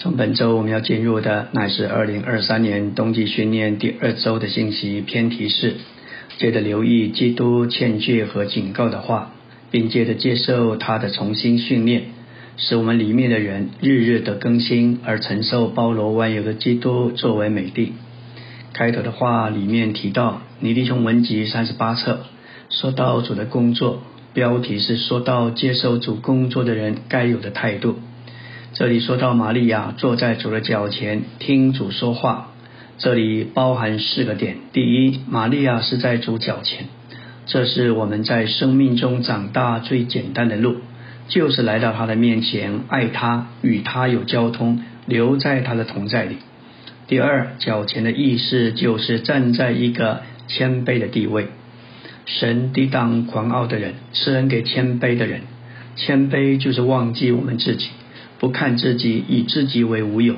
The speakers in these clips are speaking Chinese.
从本周我们要进入的乃是二零二三年冬季训练第二周的信息偏题是：接着留意基督劝诫和警告的话，并接着接受他的重新训练，使我们里面的人日日的更新，而承受包罗万有的基督作为美地。开头的话里面提到尼弟兄文集三十八册，说到主的工作，标题是说到接受主工作的人该有的态度。这里说到玛利亚坐在主的脚前听主说话，这里包含四个点：第一，玛利亚是在主脚前，这是我们在生命中长大最简单的路，就是来到他的面前，爱他，与他有交通，留在他的同在里。第二，脚前的意思就是站在一个谦卑的地位，神抵挡狂傲的人，施恩给谦卑的人，谦卑就是忘记我们自己。不看自己，以自己为无有。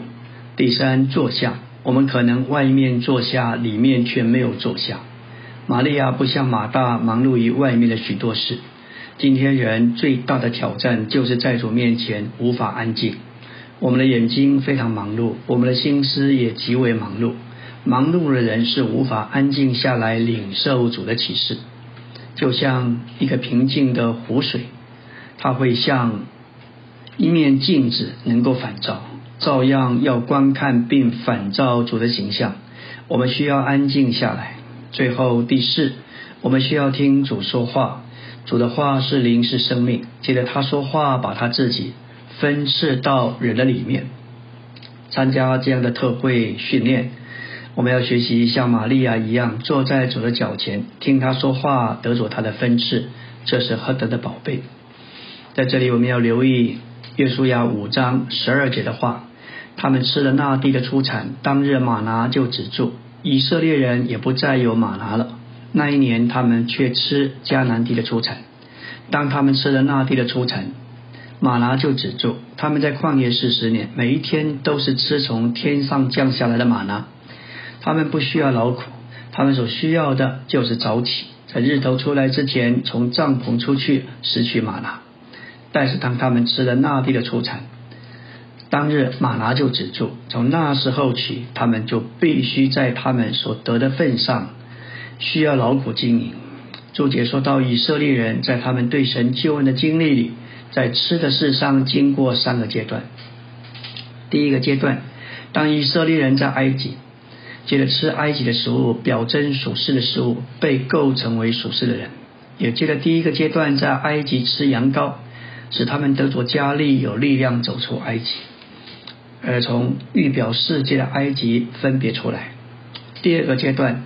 第三，坐下。我们可能外面坐下，里面却没有坐下。玛利亚不像马大，忙碌于外面的许多事。今天人最大的挑战，就是在主面前无法安静。我们的眼睛非常忙碌，我们的心思也极为忙碌。忙碌的人是无法安静下来领受主的启示。就像一个平静的湖水，它会像。一面镜子能够反照，照样要观看并反照主的形象。我们需要安静下来。最后第四，我们需要听主说话。主的话是灵，是生命。记得他说话，把他自己分赐到人的里面。参加这样的特会训练，我们要学习像玛利亚一样，坐在主的脚前，听他说话，得着他的分赐。这是何等的宝贝！在这里，我们要留意。约书亚五章十二节的话，他们吃了那地的出产，当日马拿就止住，以色列人也不再有马拿了。那一年，他们却吃迦南地的出产。当他们吃了那地的出产，马拿就止住。他们在旷野四十年，每一天都是吃从天上降下来的马拿。他们不需要劳苦，他们所需要的就是早起，在日头出来之前，从帐篷出去拾取马拿。但是当他们吃了那地的出产，当日马拿就止住。从那时候起，他们就必须在他们所得的份上，需要劳苦经营。注解说到以色列人在他们对神救恩的经历里，在吃的事上经过三个阶段。第一个阶段，当以色列人在埃及，接着吃埃及的食物，表征属世的食物，被构成为属世的人；也接着第一个阶段，在埃及吃羊羔。使他们得着加力，有力量走出埃及，而从预表世界的埃及分别出来。第二个阶段，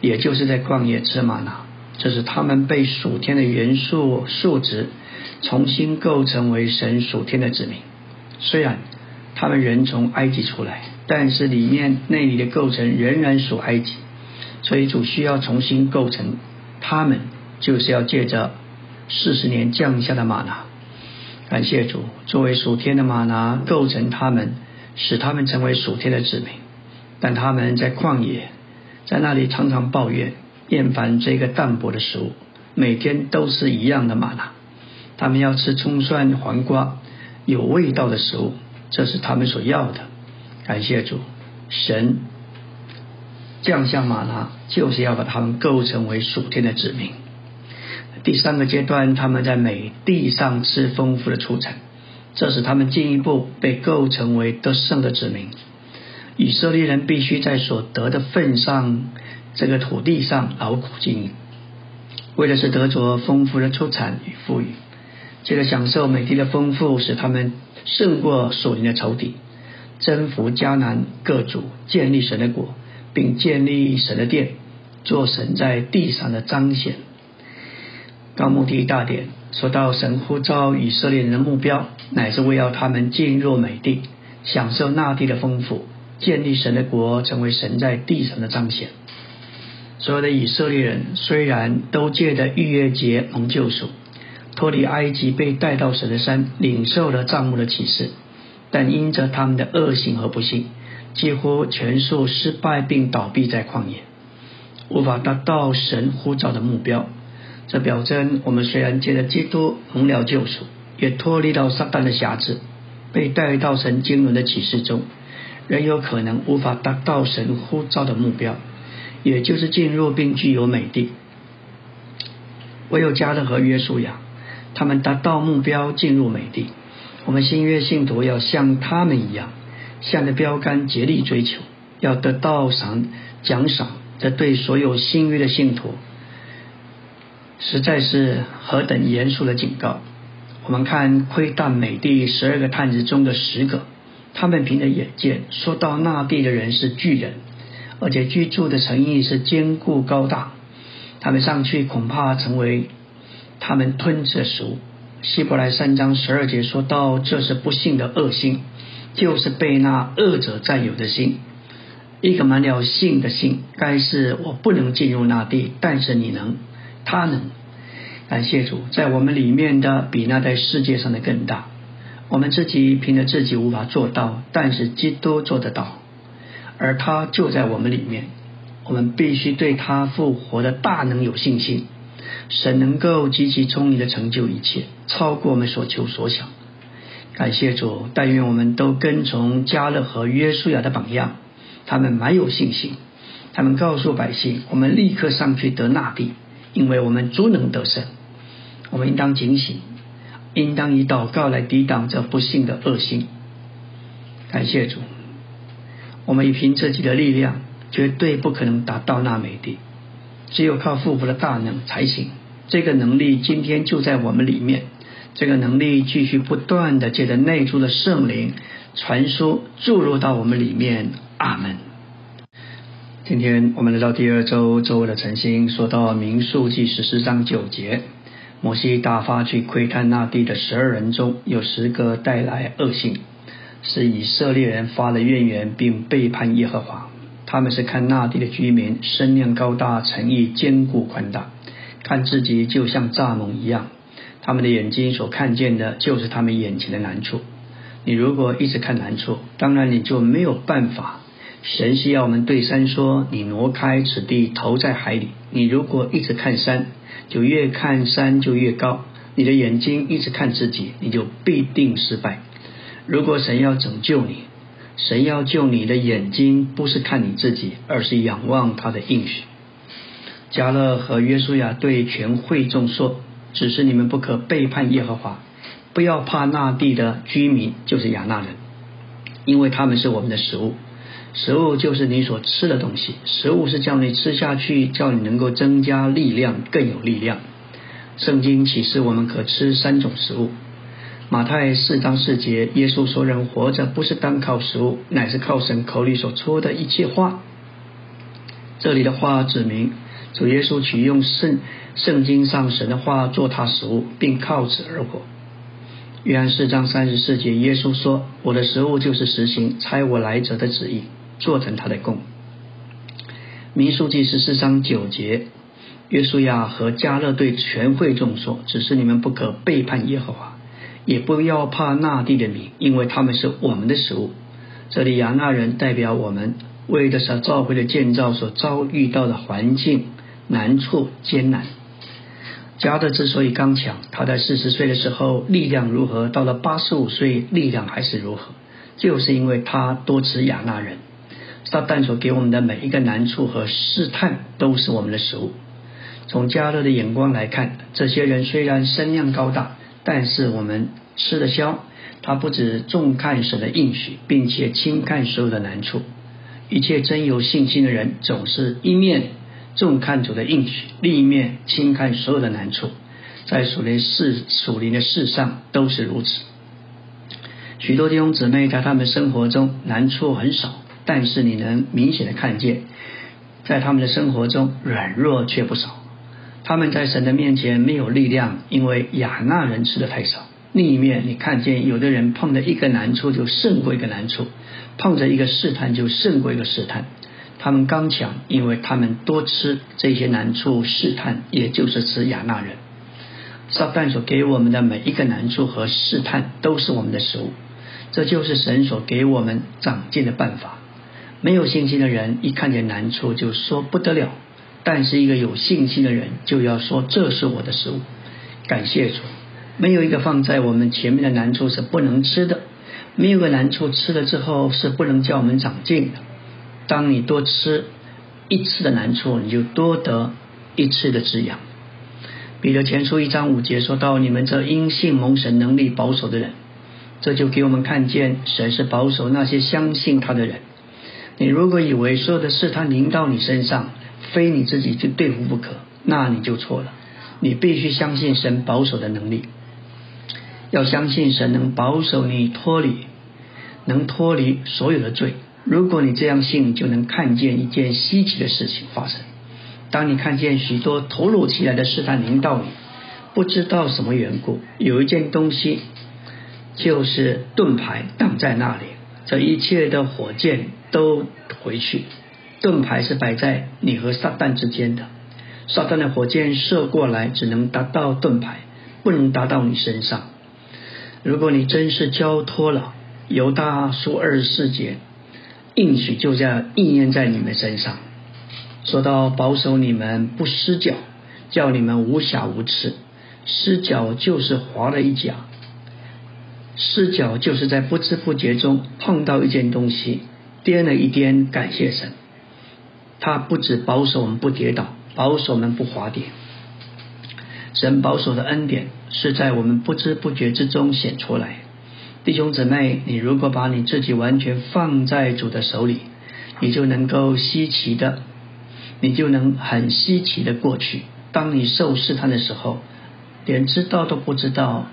也就是在旷野吃玛拿，这是他们被属天的元素数值重新构成为神属天的子民。虽然他们人从埃及出来，但是里面内里的构成仍然属埃及，所以主需要重新构成他们，就是要借着四十年降下的玛拿。感谢主，作为属天的玛拿构成他们，使他们成为属天的子民。但他们在旷野，在那里常常抱怨、厌烦这个淡薄的食物，每天都是一样的玛拿。他们要吃葱蒜黄瓜，有味道的食物，这是他们所要的。感谢主，神降下玛拿，就是要把他们构成为属天的子民。第三个阶段，他们在美地上吃丰富的出产，这使他们进一步被构成为得胜的子民。以色列人必须在所得的份上，这个土地上劳苦经营，为的是得着丰富的出产与富裕。这个享受美地的丰富，使他们胜过属灵的仇敌，征服迦南各族，建立神的国，并建立神的殿，做神在地上的彰显。到目的大典，说到神呼召以色列人的目标，乃是为要他们进入美地，享受那地的丰富，建立神的国，成为神在地上的彰显。所有的以色列人虽然都借着逾越节蒙救赎，脱离埃及，被带到神的山，领受了帐幕的启示，但因着他们的恶行和不幸，几乎全数失败并倒闭在旷野，无法达到神呼召的目标。这表征，我们虽然借着基督蒙了救赎，也脱离到撒旦的辖制，被带到神经纶的启示中，仍有可能无法达到神呼召的目标，也就是进入并具有美地。唯有加勒和约书亚，他们达到目标，进入美地。我们新约信徒要像他们一样，向着标杆竭力追求，要得到赏奖赏。这对所有新约的信徒，实在是何等严肃的警告！我们看窥探美地十二个探子中的十个，他们凭着眼见说到那地的人是巨人，而且居住的诚意是坚固高大。他们上去恐怕成为他们吞吃的食物。希伯来三章十二节说到，这是不幸的恶心，就是被那恶者占有的心。一个满了性的心，该是我不能进入那地，但是你能，他能。感谢主，在我们里面的比那在世界上的更大。我们自己凭着自己无法做到，但是基督做得到，而他就在我们里面。我们必须对他复活的大能有信心。神能够极其聪明的成就一切，超过我们所求所想。感谢主，但愿我们都跟从加勒和约书亚的榜样，他们蛮有信心。他们告诉百姓：“我们立刻上去得那地，因为我们足能得胜。”我们应当警醒，应当以祷告来抵挡这不幸的恶心。感谢主，我们以凭自己的力量。绝对不可能达到那美地，只有靠复活的大能才行。这个能力今天就在我们里面，这个能力继续不断的借着内住的圣灵传输注入到我们里面。阿门。今天我们来到第二周周围的晨星，说到民数记十四章九节，摩西打发去窥探那地的十二人中有十个带来恶性，是以色列人发了怨言，并背叛耶和华。他们是看那地的居民身量高大、诚意坚固宽大，看自己就像蚱蜢一样。他们的眼睛所看见的就是他们眼前的难处。你如果一直看难处，当然你就没有办法。神是要我们对山说：“你挪开此地，投在海里。”你如果一直看山，就越看山就越高。你的眼睛一直看自己，你就必定失败。如果神要拯救你，神要救你的眼睛，不是看你自己，而是仰望他的应许。加勒和约书亚对全会众说：“只是你们不可背叛耶和华，不要怕那地的居民，就是亚纳人，因为他们是我们的食物。食物就是你所吃的东西，食物是叫你吃下去，叫你能够增加力量，更有力量。圣经启示我们可吃三种食物。”马太四章四节，耶稣说：“人活着不是单靠食物，乃是靠神口里所出的一切话。”这里的话指明主耶稣取用圣圣经上神的话做他食物，并靠此而活。约翰四章三十四节，耶稣说：“我的食物就是实行差我来者的旨意，做成他的供。”民数记十四章九节，约书亚和加勒对全会众说：“只是你们不可背叛耶和华。”也不要怕那地的民，因为他们是我们的食物。这里亚纳人代表我们，为的是教会的建造所遭遇到的环境难处艰难。加德之所以刚强，他在四十岁的时候力量如何，到了八十五岁力量还是如何，就是因为他多吃亚纳人。撒旦所给我们的每一个难处和试探，都是我们的食物。从加勒的眼光来看，这些人虽然身量高大。但是我们吃得消，他不止重看神的应许，并且轻看所有的难处。一切真有信心的人，总是一面重看主的应许，另一面轻看所有的难处。在属灵世属灵的事上都是如此。许多弟兄姊妹在他们生活中难处很少，但是你能明显的看见，在他们的生活中软弱却不少。他们在神的面前没有力量，因为亚纳人吃的太少。另一面，你看见有的人碰着一个难处就胜过一个难处，碰着一个试探就胜过一个试探。他们刚强，因为他们多吃这些难处试探，也就是吃亚纳人。撒旦所给我们的每一个难处和试探都是我们的食物，这就是神所给我们长进的办法。没有信心的人一看见难处就说不得了。但是一个有信心的人就要说这是我的食物，感谢主。没有一个放在我们前面的难处是不能吃的，没有个难处，吃了之后是不能叫我们长进的。当你多吃一次的难处，你就多得一次的滋养。彼得前书一章五节说到：“你们这因信蒙神能力保守的人，这就给我们看见神是保守那些相信他的人。你如果以为所有的事他临到你身上，非你自己去对付不可，那你就错了。你必须相信神保守的能力。”要相信神能保守你脱离，能脱离所有的罪。如果你这样信，就能看见一件稀奇的事情发生。当你看见许多突如其来的试探临到你，不知道什么缘故，有一件东西就是盾牌挡在那里，这一切的火箭都回去。盾牌是摆在你和撒旦之间的，撒旦的火箭射过来，只能达到盾牌，不能达到你身上。如果你真是交托了，犹大书二十四节应许就这样应验在你们身上。说到保守你们不失脚，叫你们无瑕无疵。失脚就是滑了一脚，失脚就是在不知不觉中碰到一件东西，颠了一颠。感谢神，他不止保守我们不跌倒，保守我们不滑跌。神保守的恩典是在我们不知不觉之中显出来，弟兄姊妹，你如果把你自己完全放在主的手里，你就能够稀奇的，你就能很稀奇的过去。当你受试探的时候，连知道都不知道，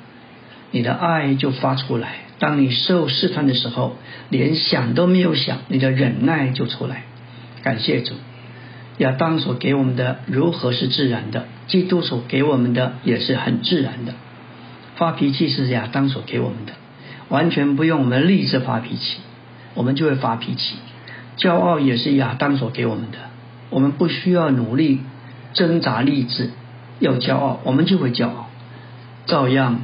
你的爱就发出来；当你受试探的时候，连想都没有想，你的忍耐就出来。感谢主。亚当所给我们的如何是自然的，基督所给我们的也是很自然的。发脾气是亚当所给我们的，完全不用我们立志发脾气，我们就会发脾气。骄傲也是亚当所给我们的，我们不需要努力挣扎立志要骄傲，我们就会骄傲。照样，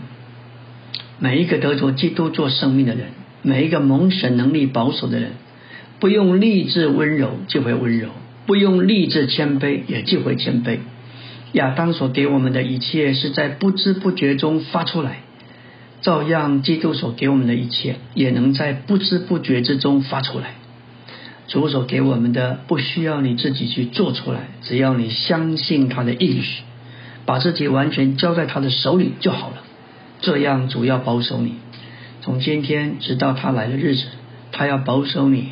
每一个得着基督做生命的人，每一个蒙神能力保守的人，不用立志温柔就会温柔。不用立志谦卑，也就会谦卑。亚当所给我们的一切，是在不知不觉中发出来；照样，基督所给我们的一切，也能在不知不觉之中发出来。主所给我们的，不需要你自己去做出来，只要你相信他的应许，把自己完全交在他的手里就好了。这样，主要保守你，从今天直到他来的日子，他要保守你。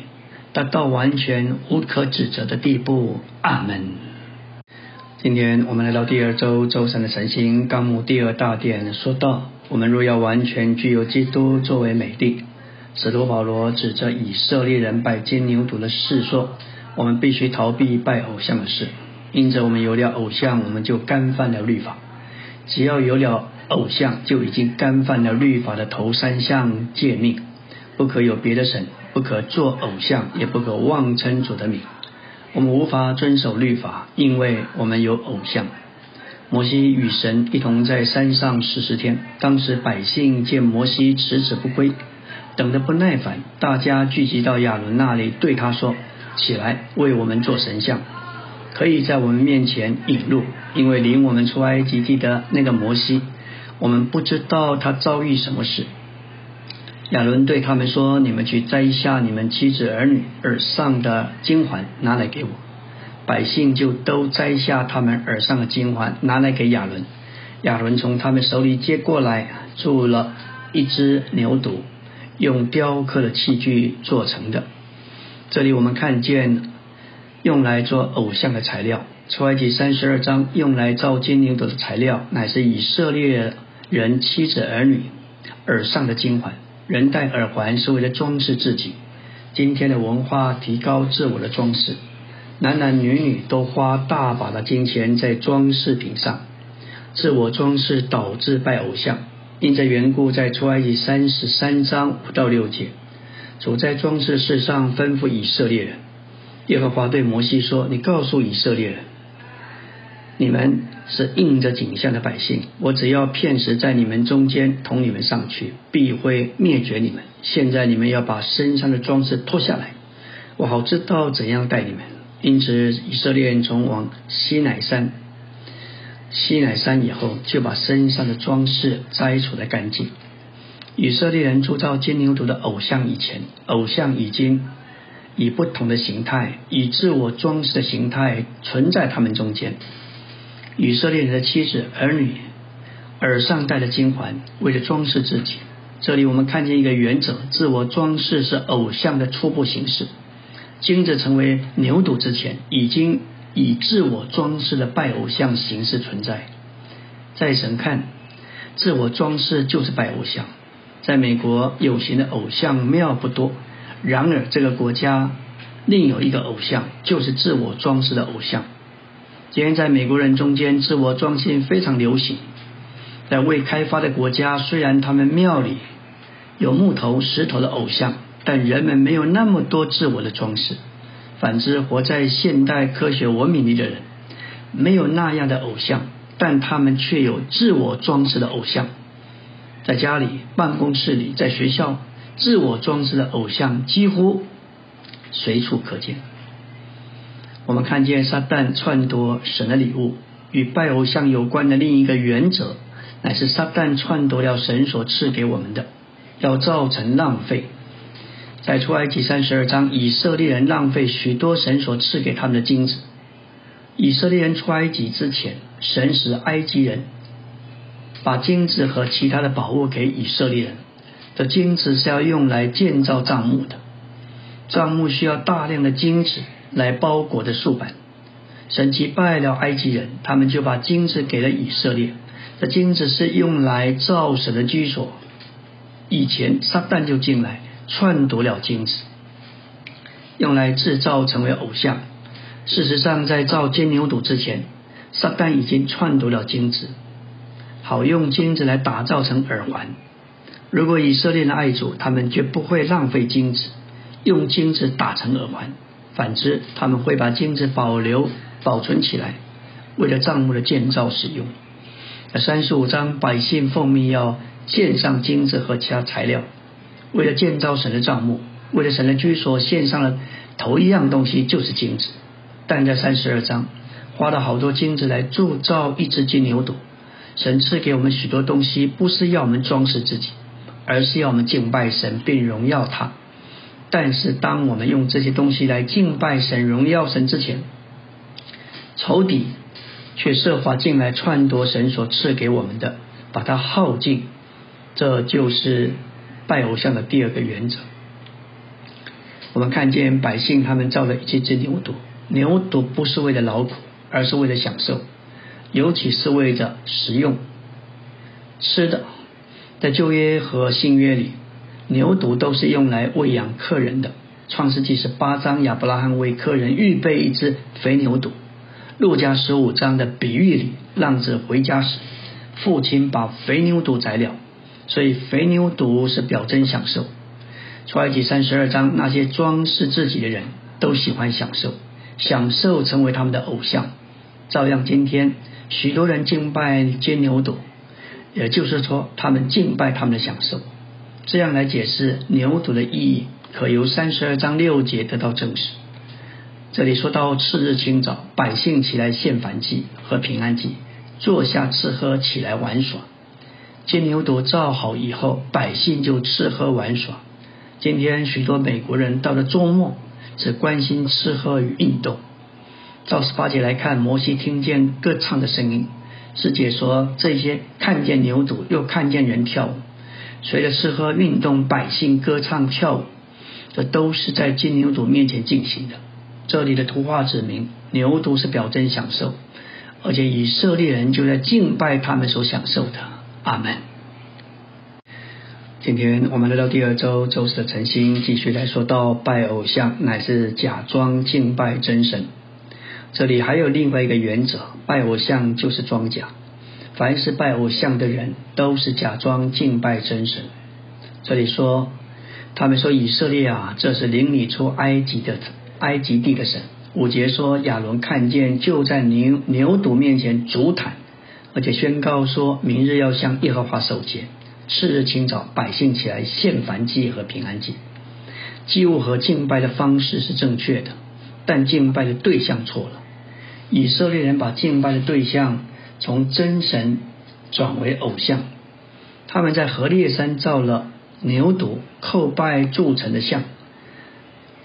达到完全无可指责的地步。阿门。今天我们来到第二周周三的晨星纲目第二大殿，说到我们若要完全具有基督作为美地，使徒保罗指着以色列人拜金牛犊的事说，我们必须逃避拜偶像的事。因着我们有了偶像，我们就干犯了律法。只要有了偶像，就已经干犯了律法的头三项诫命，不可有别的神。不可做偶像，也不可妄称主的名。我们无法遵守律法，因为我们有偶像。摩西与神一同在山上四十天，当时百姓见摩西迟迟不归，等得不耐烦，大家聚集到亚伦那里，对他说：“起来，为我们做神像，可以在我们面前引路，因为领我们出埃及地的那个摩西，我们不知道他遭遇什么事。”亚伦对他们说：“你们去摘下你们妻子儿女耳上的金环，拿来给我。”百姓就都摘下他们耳上的金环，拿来给亚伦。亚伦从他们手里接过来，做了一只牛犊，用雕刻的器具做成的。这里我们看见用来做偶像的材料。出埃及三十二章用来造金牛犊的材料，乃是以色列人妻子儿女耳上的金环。人戴耳环是为了装饰自己。今天的文化提高自我的装饰，男男女女都花大把的金钱在装饰品上，自我装饰导致拜偶像。因这缘故，在出埃及三十三章五到六节，主在装饰事上吩咐以色列人。耶和华对摩西说：“你告诉以色列人。”你们是应着景象的百姓，我只要片时在你们中间同你们上去，必会灭绝你们。现在你们要把身上的装饰脱下来，我好知道怎样待你们。因此，以色列人从往西乃山，西乃山以后，就把身上的装饰摘除的干净。以色列人铸造金牛犊的偶像以前，偶像已经以不同的形态、以自我装饰的形态存在他们中间。以色列人的妻子、儿女耳上戴的金环，为了装饰自己。这里我们看见一个原则：自我装饰是偶像的初步形式。金子成为牛犊之前，已经以自我装饰的拜偶像形式存在。在神看，自我装饰就是拜偶像。在美国有形的偶像庙不多，然而这个国家另有一个偶像，就是自我装饰的偶像。今天在美国人中间，自我装饰非常流行。在未开发的国家，虽然他们庙里有木头、石头的偶像，但人们没有那么多自我的装饰。反之，活在现代科学文明里的人，没有那样的偶像，但他们却有自我装饰的偶像。在家里、办公室里、在学校，自我装饰的偶像几乎随处可见。我们看见撒旦篡夺神的礼物，与拜偶像有关的另一个原则，乃是撒旦篡夺了神所赐给我们的，要造成浪费。在出埃及三十二章，以色列人浪费许多神所赐给他们的金子。以色列人出埃及之前，神使埃及人。把金子和其他的宝物给以色列人，这金子是要用来建造帐幕的，帐幕需要大量的金子来包裹的树板。神奇败了埃及人，他们就把金子给了以色列。这金子是用来造神的居所。以前撒旦就进来篡夺了金子，用来制造成为偶像。事实上，在造金牛犊之前，撒旦已经篡夺了金子。好用金子来打造成耳环。如果以色列的爱主，他们绝不会浪费金子，用金子打成耳环。反之，他们会把金子保留、保存起来，为了帐目的建造使用。三十五章，百姓奉命要献上金子和其他材料，为了建造神的帐幕，为了神的居所，献上了头一样东西就是金子。但在三十二章，花了好多金子来铸造一只金牛犊。神赐给我们许多东西，不是要我们装饰自己，而是要我们敬拜神并荣耀他。但是，当我们用这些东西来敬拜神、荣耀神之前，仇敌却设法进来篡夺神所赐给我们的，把它耗尽。这就是拜偶像的第二个原则。我们看见百姓他们造了一只只牛犊，牛犊不是为了劳苦，而是为了享受。尤其是为着食用吃的，在旧约和新约里，牛犊都是用来喂养客人的。创世纪十八章，亚伯拉罕为客人预备一只肥牛犊；路加十五章的比喻里，浪子回家时，父亲把肥牛犊宰了，所以肥牛犊是表征享受。出埃及三十二章，那些装饰自己的人都喜欢享受，享受成为他们的偶像。照样，今天。许多人敬拜金牛犊，也就是说，他们敬拜他们的享受。这样来解释牛犊的意义，可由三十二章六节得到证实。这里说到次日清早，百姓起来献燔祭和平安祭，坐下吃喝，起来玩耍。金牛犊造好以后，百姓就吃喝玩耍。今天许多美国人到了周末，只关心吃喝与运动。照十八节来看，摩西听见歌唱的声音，师姐说这些看见牛犊，又看见人跳舞，随着吃喝运动，百姓歌唱跳舞，这都是在金牛犊面前进行的。这里的图画指明，牛犊是表征享受，而且以色列人就在敬拜他们所享受的。阿门。今天我们来到第二周周四的晨星，继续来说到拜偶像乃是假装敬拜真神。这里还有另外一个原则：拜偶像就是装假。凡是拜偶像的人，都是假装敬拜真神。这里说，他们说以色列啊，这是领你出埃及的埃及地的神。五节说亚伦看见，就在牛牛犊面前足坦，而且宣告说明日要向耶和华守节。次日清早，百姓起来献燔祭和平安祭。祭物和敬拜的方式是正确的，但敬拜的对象错了。以色列人把敬拜的对象从真神转为偶像，他们在何烈山造了牛犊叩拜铸成的像，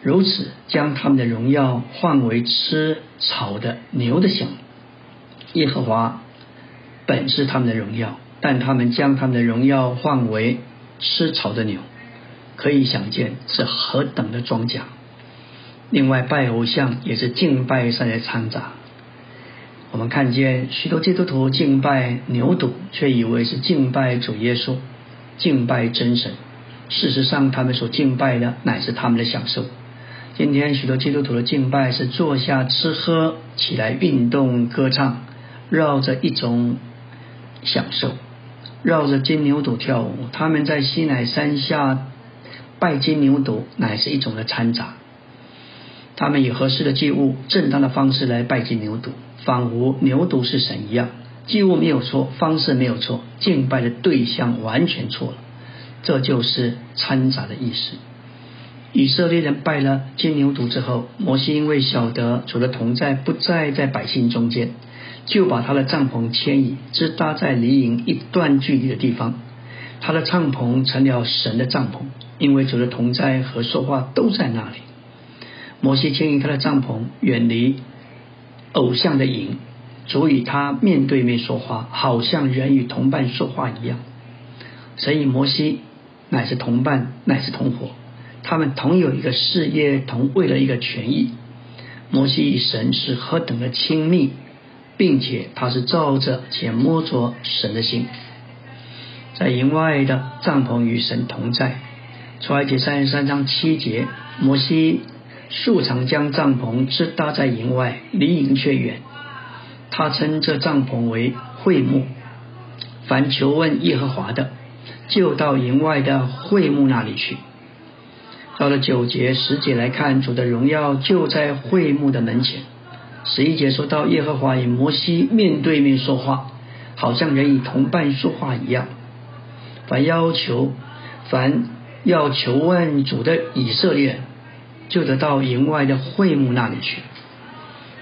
如此将他们的荣耀换为吃草的牛的像。耶和华本是他们的荣耀，但他们将他们的荣耀换为吃草的牛，可以想见是何等的庄稼。另外，拜偶像也是敬拜上的掺杂。我们看见许多基督徒敬拜牛犊，却以为是敬拜主耶稣、敬拜真神。事实上，他们所敬拜的乃是他们的享受。今天许多基督徒的敬拜是坐下吃喝，起来运动歌唱，绕着一种享受，绕着金牛犊跳舞。他们在西乃山下拜金牛犊，乃是一种的掺杂。他们以合适的祭物、正当的方式来拜金牛犊。仿佛牛犊是神一样，祭物没有错，方式没有错，敬拜的对象完全错了，这就是掺杂的意思。以色列人拜了金牛犊之后，摩西因为晓得主的同在不在在百姓中间，就把他的帐篷迁移，只搭在离营一段距离的地方。他的帐篷成了神的帐篷，因为主的同在和说话都在那里。摩西迁移他的帐篷，远离。偶像的影，足以他面对面说话，好像人与同伴说话一样。神与摩西乃是同伴，乃是同伙，他们同有一个事业，同为了一个权益。摩西与神是何等的亲密，并且他是照着且摸着神的心，在营外的帐篷与神同在。出埃及三十三章七节，摩西。素常将帐篷支搭在营外，离营却远。他称这帐篷为会幕。凡求问耶和华的，就到营外的会幕那里去。到了九节十节来看，主的荣耀就在会幕的门前。十一节说到耶和华与摩西面对面说话，好像人与同伴说话一样。凡要求，凡要求问主的以色列。就得到营外的会幕那里去。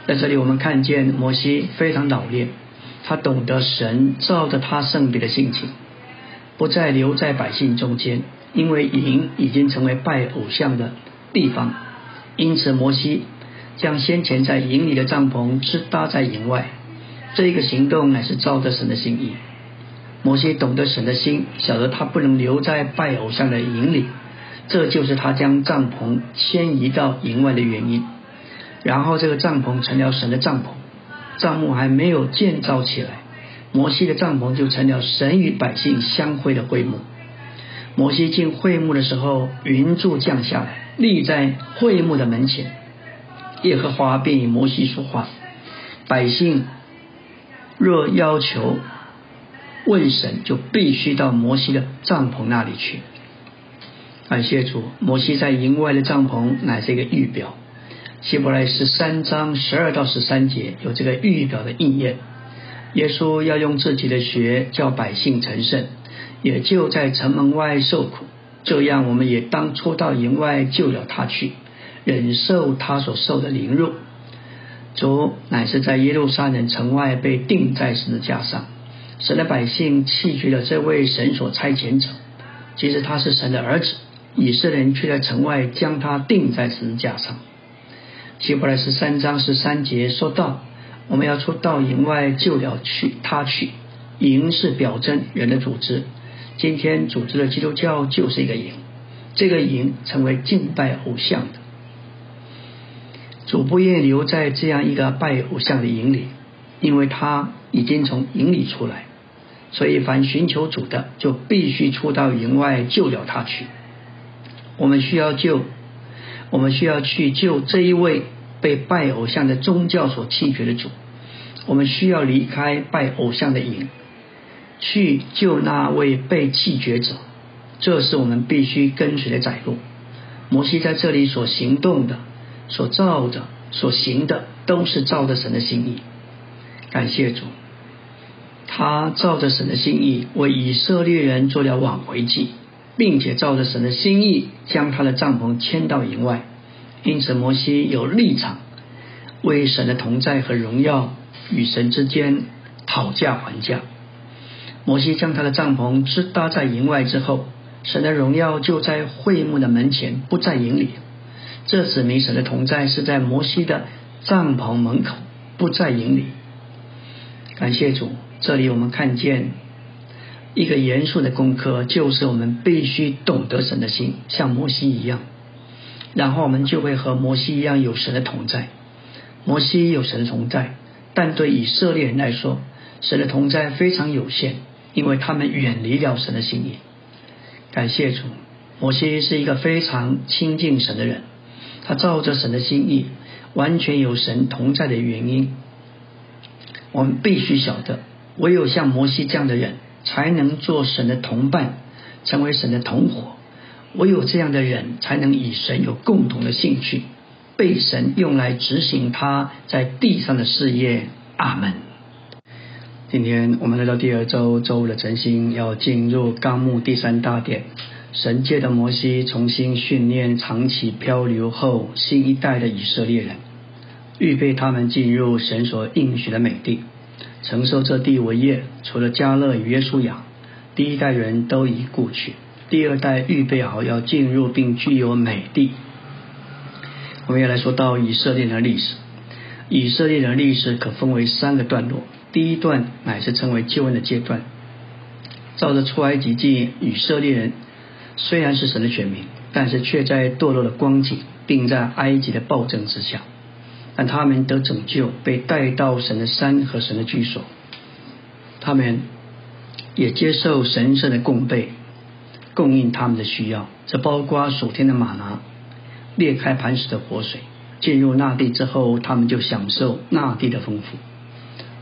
在这里，我们看见摩西非常老练，他懂得神照着他圣别的性情，不再留在百姓中间，因为营已经成为拜偶像的地方。因此，摩西将先前在营里的帐篷支搭在营外。这一个行动乃是照着神的心意。摩西懂得神的心，晓得他不能留在拜偶像的营里。这就是他将帐篷迁移到营外的原因。然后，这个帐篷成了神的帐篷。帐幕还没有建造起来，摩西的帐篷就成了神与百姓相会的会幕。摩西进会幕的时候，云柱降下来，立在会幕的门前。耶和华便与摩西说话。百姓若要求问神，就必须到摩西的帐篷那里去。感谢主，摩西在营外的帐篷乃是一个预表。希伯来十三章十二到十三节有这个预表的应验。耶稣要用自己的血叫百姓成圣，也就在城门外受苦。这样，我们也当初到营外救了他去，忍受他所受的凌辱。主乃是在耶路撒冷城外被钉在十字架上，神的百姓弃绝了这位神所差遣者，其实他是神的儿子。以色列人却在城外将他钉在十字架上。希伯来十三章十三节说到：“我们要出到营外救了去他去。”营是表征人的组织。今天组织的基督教就是一个营，这个营成为敬拜偶像的。主不愿留在这样一个拜偶像的营里，因为他已经从营里出来，所以凡寻求主的，就必须出到营外救了他去。我们需要救，我们需要去救这一位被拜偶像的宗教所弃绝的主。我们需要离开拜偶像的营，去救那位被弃绝者。这是我们必须跟随的载路。摩西在这里所行动的、所造的、所行的，都是照着神的心意。感谢主，他照着神的心意为以色列人做了挽回祭。并且照着神的心意，将他的帐篷迁到营外。因此，摩西有立场为神的同在和荣耀与神之间讨价还价。摩西将他的帐篷支搭在营外之后，神的荣耀就在会幕的门前，不在营里。这指明神的同在是在摩西的帐篷门口，不在营里。感谢主，这里我们看见一个严肃的功课，就是我们必须懂得神的心，像摩西一样，然后我们就会和摩西一样有神的同在。摩西有神的同在，但对以色列人来说，神的同在非常有限，因为他们远离了神的心意。感谢主，摩西是一个非常亲近神的人，他照着神的心意，完全有神同在的原因。我们必须晓得，唯有像摩西这样的人，才能做神的同伴，成为神的同伙。唯有这样的人，才能与神有共同的兴趣，被神用来执行他在地上的事业。阿门。今天我们来到第二周周五的晨星，要进入纲目第三大点。神界的摩西重新训练长期漂流后新一代的以色列人。预备他们进入神所应许的美地，承受这地为业。除了加勒与约书亚，第一代人都已故去，第二代预备好要进入并具有美地。我们要来说到以色列的历史。以色列的历史可分为三个段落。第一段乃是称为救恩的阶段。照着出埃及记，以色列人虽然是神的选民，但是却在堕落的光景，并在埃及的暴政之下。但他们得拯救，被带到神的山和神的居所。他们也接受神圣的供备，供应他们的需要。这包括属天的马拿，裂开磐石的活水。进入那地之后，他们就享受那地的丰富。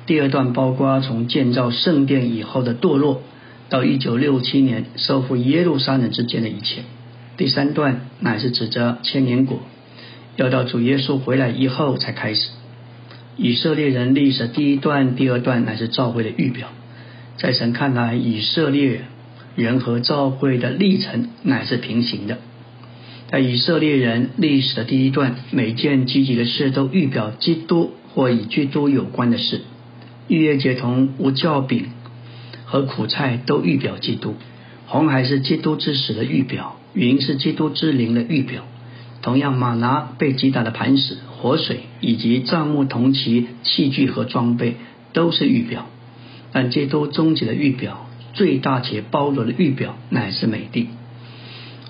第二段包括从建造圣殿以后的堕落，到一九六七年收复耶路撒冷之间的一切。第三段乃是指着千年果。要到主耶稣回来以后才开始。以色列人历史第一段、第二段乃是召会的预表。在神看来，以色列人和召会的历程乃是平行的。在以色列人历史的第一段，每件积极的事都预表基督或与基督有关的事。逾越节同无酵饼和苦菜都预表基督。红海是基督之死的预表，云是基督之灵的预表。同样，马拿被击打的磐石、活水以及帐幕同其器具和装备都是预表，但基督终极的预表、最大且包罗的预表乃是美帝。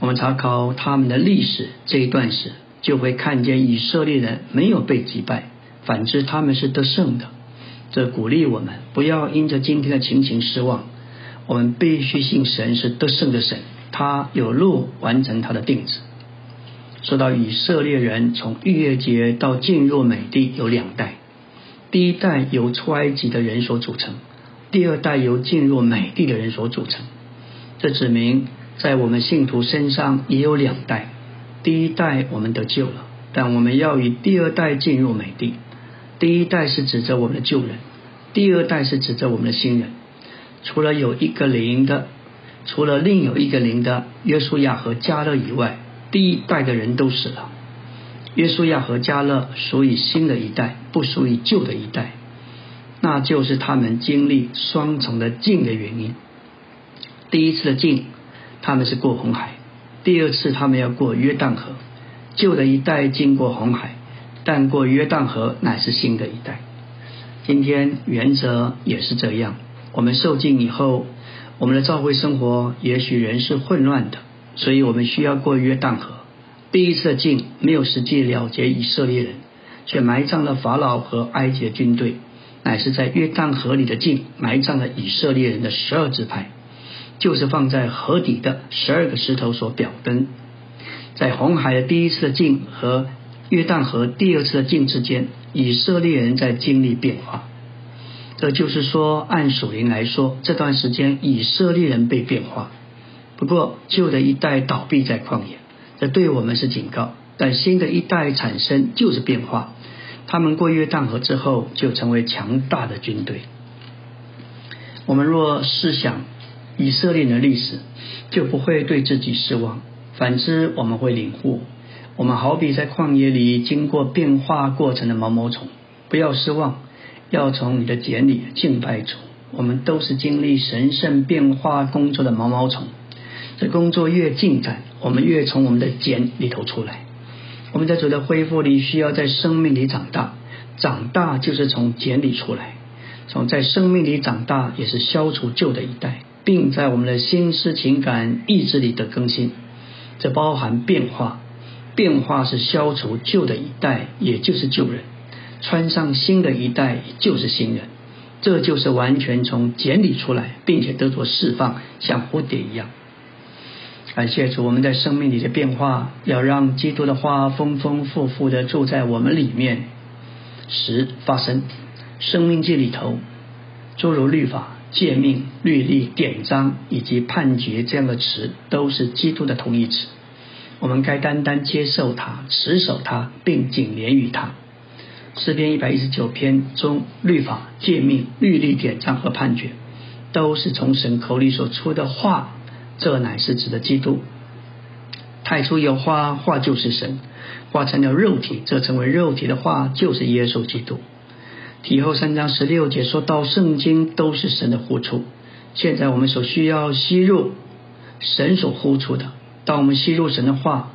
我们查考他们的历史这一段时，就会看见以色列人没有被击败，反之他们是得胜的。这鼓励我们不要因着今天的情形失望，我们必须信神是得胜的神，他有路完成他的定旨。说到以色列人从逾越节到进入美地有两代，第一代由出埃及的人所组成，第二代由进入美地的人所组成。这指明在我们信徒身上也有两代，第一代我们得救了，但我们要以第二代进入美地。第一代是指着我们的旧人，第二代是指着我们的新人。除了有一个灵的，除了另有一个灵的约书亚和加勒以外。第一代的人都死了，约书亚和加勒属于新的一代，不属于旧的一代，那就是他们经历双重的境的原因。第一次的境，他们是过红海；第二次他们要过约旦河。旧的一代经过红海，但过约旦河乃是新的一代。今天原则也是这样，我们受尽以后，我们的教会生活也许仍是混乱的。所以我们需要过约旦河。第一次的进没有实际了结以色列人，却埋葬了法老和埃及的军队，乃是在约旦河里的进埋葬了以色列人的十二支派，就是放在河底的十二个石头所表灯。在红海的第一次的进和约旦河第二次的进之间，以色列人在经历变化。这就是说，按属灵来说，这段时间以色列人被变化。不过，旧的一代倒闭在旷野，这对我们是警告；但新的一代产生就是变化。他们过约旦河之后，就成为强大的军队。我们若试想以色列的历史，就不会对自己失望；反之，我们会领悟。我们好比在旷野里经过变化过程的毛毛虫，不要失望，要从你的茧里敬拜主，我们都是经历神圣变化工作的毛毛虫。这工作越进展，我们越从我们的茧里头出来。我们在主的恢复里，需要在生命里长大。长大就是从茧里出来，从在生命里长大，也是消除旧的一代，并在我们的心思、情感、意志里的更新。这包含变化，变化是消除旧的一代，也就是旧人。穿上新的一代就是新人，这就是完全从茧里出来，并且得着释放，像蝴蝶一样。感谢主，我们在生命里的变化，要让基督的话丰丰富富的住在我们里面时发生。生命记里头，诸如律法、诫命、律例、典章以及判决这样的词，都是基督的同义词。我们该单单接受它，持守它，并紧连于它。诗篇一百一十九篇中，律法、诫命、律例、典章和判决，都是从神口里所出的话，这乃是指的基督。太初有话，话就是神，化成了肉体，这成为肉体的话就是耶稣基督。体后三章十六节说到，圣经都是神的呼出。现在我们所需要吸入神所呼出的，当我们吸入神的话，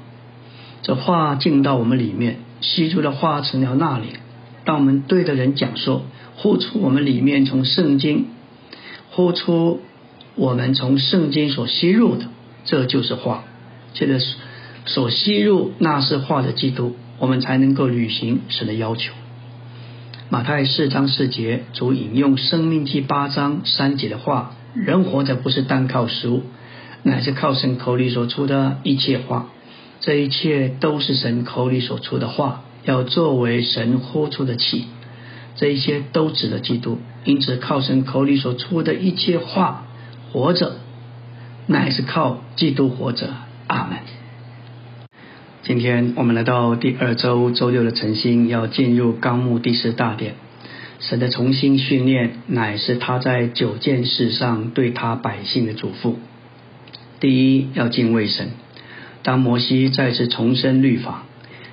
这话进到我们里面，吸入的话成了那里。当我们对着人讲说，呼出我们里面从圣经呼出我们从圣经所吸入的，这就是话。这个所吸入那是话的基督，我们才能够履行神的要求。马太四章四节主引用生命记八章三节的话：人活着不是单靠食物，乃是靠神口里所出的一切话。这一切都是神口里所出的话。要作为神呼出的气，这一些都指的基督。因此，靠神口里所出的一切话活着，乃是靠基督活着。阿门。今天我们来到第二周周六的晨星，要进入纲目第四大点。神的重新训练，乃是他在九件事上对他百姓的嘱咐。第一，要敬畏神。当摩西再次重申律法。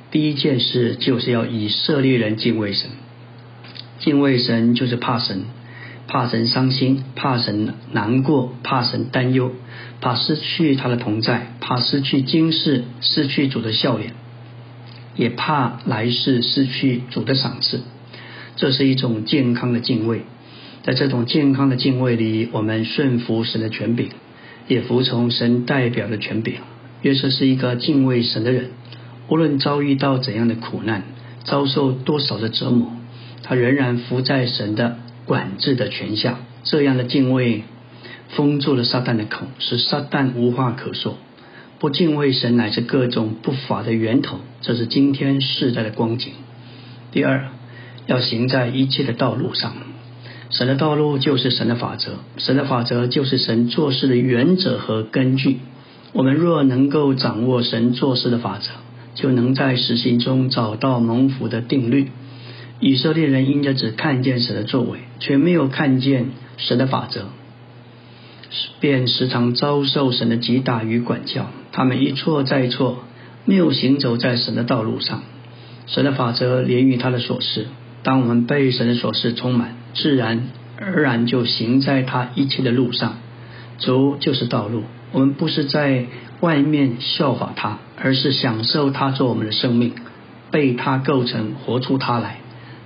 第一件事就是要以色列人敬畏神，敬畏神就是怕神，怕神伤心，怕神难过，怕神担忧，怕失去他的同在，怕失去今世失去主的笑脸，也怕来世失去主的赏赐。这是一种健康的敬畏，在这种健康的敬畏里，我们顺服神的权柄，也服从神代表的权柄。约瑟是一个敬畏神的人。无论遭遇到怎样的苦难，遭受多少的折磨，他仍然伏在神的管制的权下。这样的敬畏封住了撒旦的口，使撒旦无话可说。不敬畏神，乃是各种不法的源头。这是今天世代的光景。第二，要行在一切的道路上。神的道路就是神的法则，神的法则就是神做事的原则和根据。我们若能够掌握神做事的法则，就能在实行中找到蒙福的定律。以色列人因着只看见神的作为，却没有看见神的法则，便时常遭受神的击打与管教。他们一错再错，没有行走在神的道路上。神的法则连于他的所事。当我们被神的所事充满，自然而然就行在他一切的路上。主就是道路。我们不是在。外面效法他，而是享受他做我们的生命，被他构成，活出他来，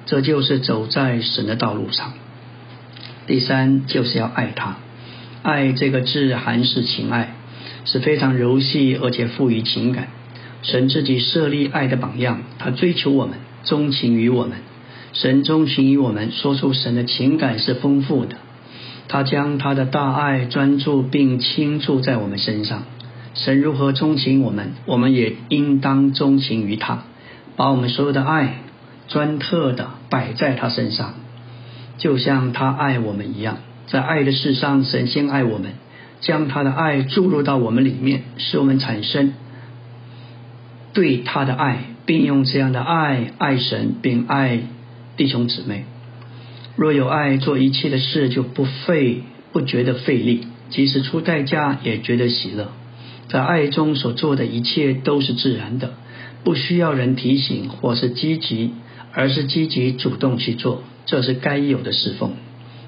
这就是走在神的道路上。第三，就是要爱他。爱这个字，含是情爱，是非常柔细而且富于情感。神自己设立爱的榜样，他追求我们，钟情于我们。神钟情于我们，说出神的情感是丰富的。他将他的大爱专注并倾注在我们身上。神如何钟情我们，我们也应当钟情于他，把我们所有的爱专特的摆在他身上，就像他爱我们一样。在爱的事上，神先爱我们，将他的爱注入到我们里面，使我们产生对他的爱，并用这样的爱爱神，并爱弟兄姊妹。若有爱，做一切的事就不费不觉得费力，即使出代价也觉得喜乐。在爱中所做的一切都是自然的，不需要人提醒或是积极，而是积极主动去做，这是该有的侍奉。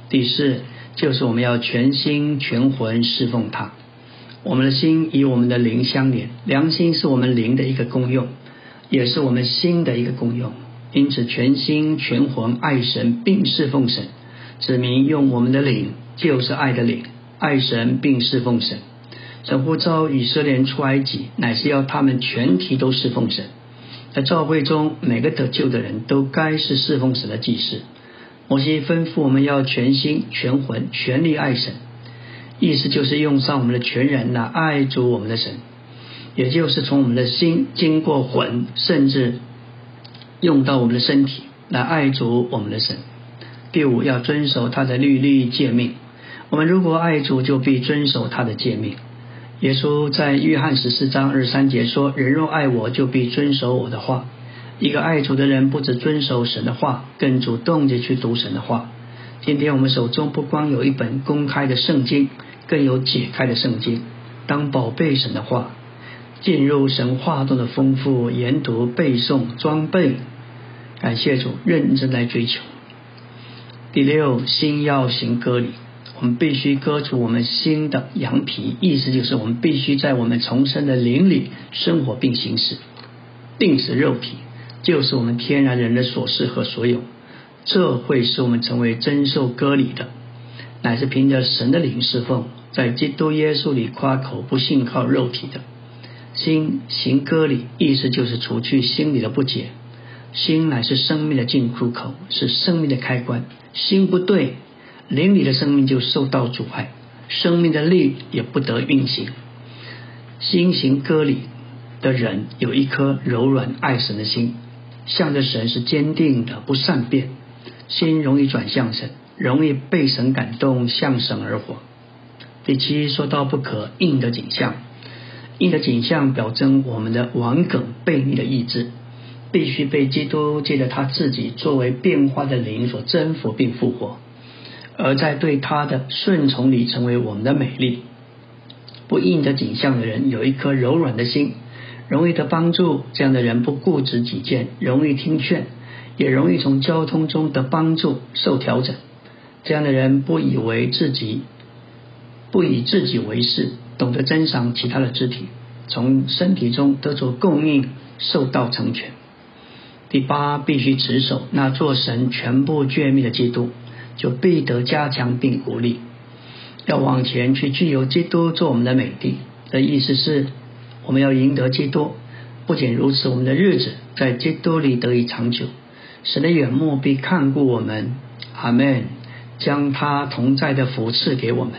第四，就是我们要全心全魂侍奉他。我们的心与我们的灵相连，良心是我们灵的一个功用，也是我们心的一个功用。因此，全心全魂爱神并侍奉神，指明用我们的灵就是爱的灵，爱神并侍奉神。神呼召以色列人出埃及，乃是要他们全体都侍奉神。在教会中，每个得救的人都该是侍奉神的祭司。摩西吩咐我们要全心全魂全力爱神，意思就是用上我们的全人来爱主我们的神，也就是从我们的心经过魂，甚至用到我们的身体来爱主我们的神。第五，要遵守他的律例诫命。我们如果爱主，就必遵守他的诫命。耶稣在约翰十四章二十三节说：“人若爱我，就必遵守我的话。”一个爱主的人，不止遵守神的话，更主动地去读神的话。今天我们手中不光有一本公开的圣经，更有解开的圣经。当宝贝神的话进入神话中的丰富研读、背诵、装备，感谢主，认真来追求。第六，心要行割礼，我们必须割除我们心的羊皮，意思就是我们必须在我们重生的灵里生活并行使，定死肉体。就是我们天然人的所事和所有，这会使我们成为真受割礼的，乃是凭着神的灵侍奉，在基督耶稣里夸口，不信靠肉体的心行割礼，意思就是除去心里的不解。心乃是生命的进出口，是生命的开关。心不对，灵里的生命就受到阻碍，生命的力也不得运行。心行割礼的人，有一颗柔软爱神的心。向着神是坚定的，不善变，心容易转向神，容易被神感动，向神而活。第七，说到不可硬的景象，硬的景象表征我们的顽梗悖逆的意志，必须被基督借着他自己作为变化的灵所征服并复活，而在对他的顺从里成为我们的美丽。不硬的景象的人有一颗柔软的心。容易的帮助，这样的人不固执己见，容易听劝，也容易从交通中得帮助受调整。这样的人不以为自己，不以自己为是，懂得珍赏其他的肢体，从身体中得着供应，受到成全。第八，必须持守那做神全部眷命的基督，就必得加强并鼓励，要往前去具有基督做我们的美地。的意思是。我们要赢得基督，不仅如此，我们的日子在基督里得以长久。神的眼目必看顾我们，阿门。将他同在的福赐给我们，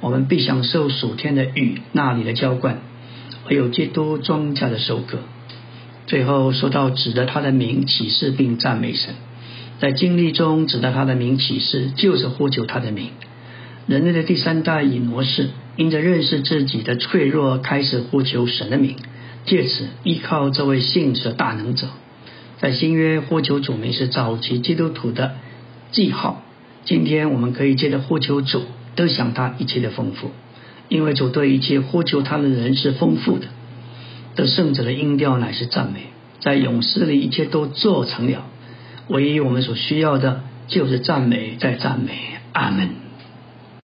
我们必享受属天的雨那里的浇灌，还有基督庄稼的收割。最后说到指着他的名启示并赞美神，在经历中指着他的名启示，就是呼求他的名。人类的第三代以挪士。因着认识自己的脆弱，开始呼求神的名，借此依靠这位信实大能者。在新约呼求主名是早期基督徒的记号。今天我们可以借着呼求主，得享他一切的丰富，因为主对一切呼求他的人是丰富的。得胜者的音调乃是赞美，在勇士里一切都做成了。唯一我们所需要的就是赞美，再赞美。阿门。